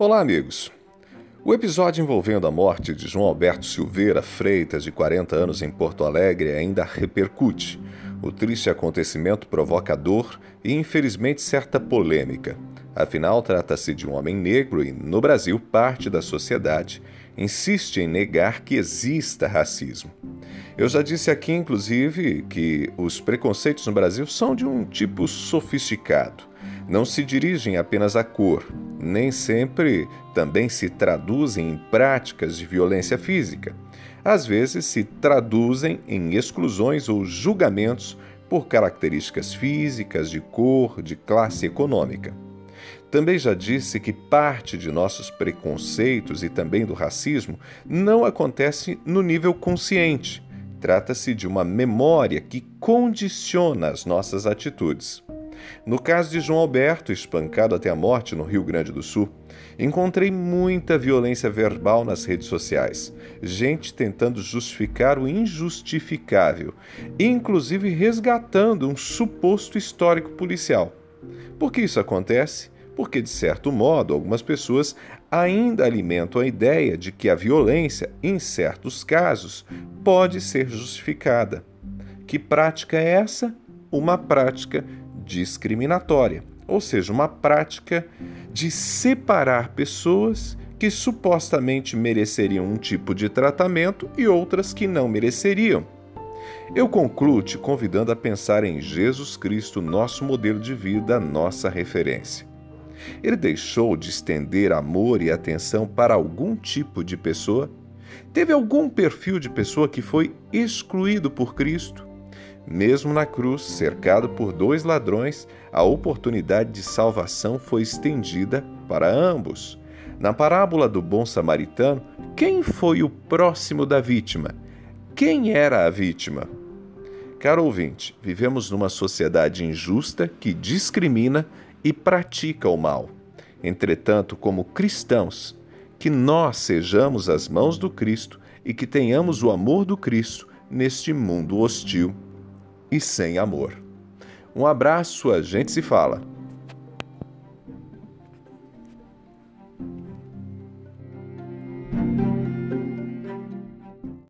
Olá, amigos. O episódio envolvendo a morte de João Alberto Silveira Freitas, de 40 anos, em Porto Alegre, ainda repercute. O triste acontecimento provoca dor e, infelizmente, certa polêmica. Afinal, trata-se de um homem negro e, no Brasil, parte da sociedade insiste em negar que exista racismo. Eu já disse aqui, inclusive, que os preconceitos no Brasil são de um tipo sofisticado não se dirigem apenas à cor, nem sempre também se traduzem em práticas de violência física. Às vezes se traduzem em exclusões ou julgamentos por características físicas, de cor, de classe econômica. Também já disse que parte de nossos preconceitos e também do racismo não acontece no nível consciente. Trata-se de uma memória que condiciona as nossas atitudes. No caso de João Alberto, espancado até a morte no Rio Grande do Sul, encontrei muita violência verbal nas redes sociais. Gente tentando justificar o injustificável, inclusive resgatando um suposto histórico policial. Por que isso acontece? Porque, de certo modo, algumas pessoas ainda alimentam a ideia de que a violência, em certos casos, pode ser justificada. Que prática é essa? Uma prática discriminatória, ou seja, uma prática de separar pessoas que supostamente mereceriam um tipo de tratamento e outras que não mereceriam. Eu concluo te convidando a pensar em Jesus Cristo, nosso modelo de vida, nossa referência. Ele deixou de estender amor e atenção para algum tipo de pessoa? Teve algum perfil de pessoa que foi excluído por Cristo? Mesmo na cruz, cercado por dois ladrões, a oportunidade de salvação foi estendida para ambos. Na parábola do bom samaritano, quem foi o próximo da vítima? Quem era a vítima? Caro ouvinte, vivemos numa sociedade injusta que discrimina e pratica o mal. Entretanto, como cristãos, que nós sejamos as mãos do Cristo e que tenhamos o amor do Cristo neste mundo hostil e sem amor. Um abraço, a gente se fala.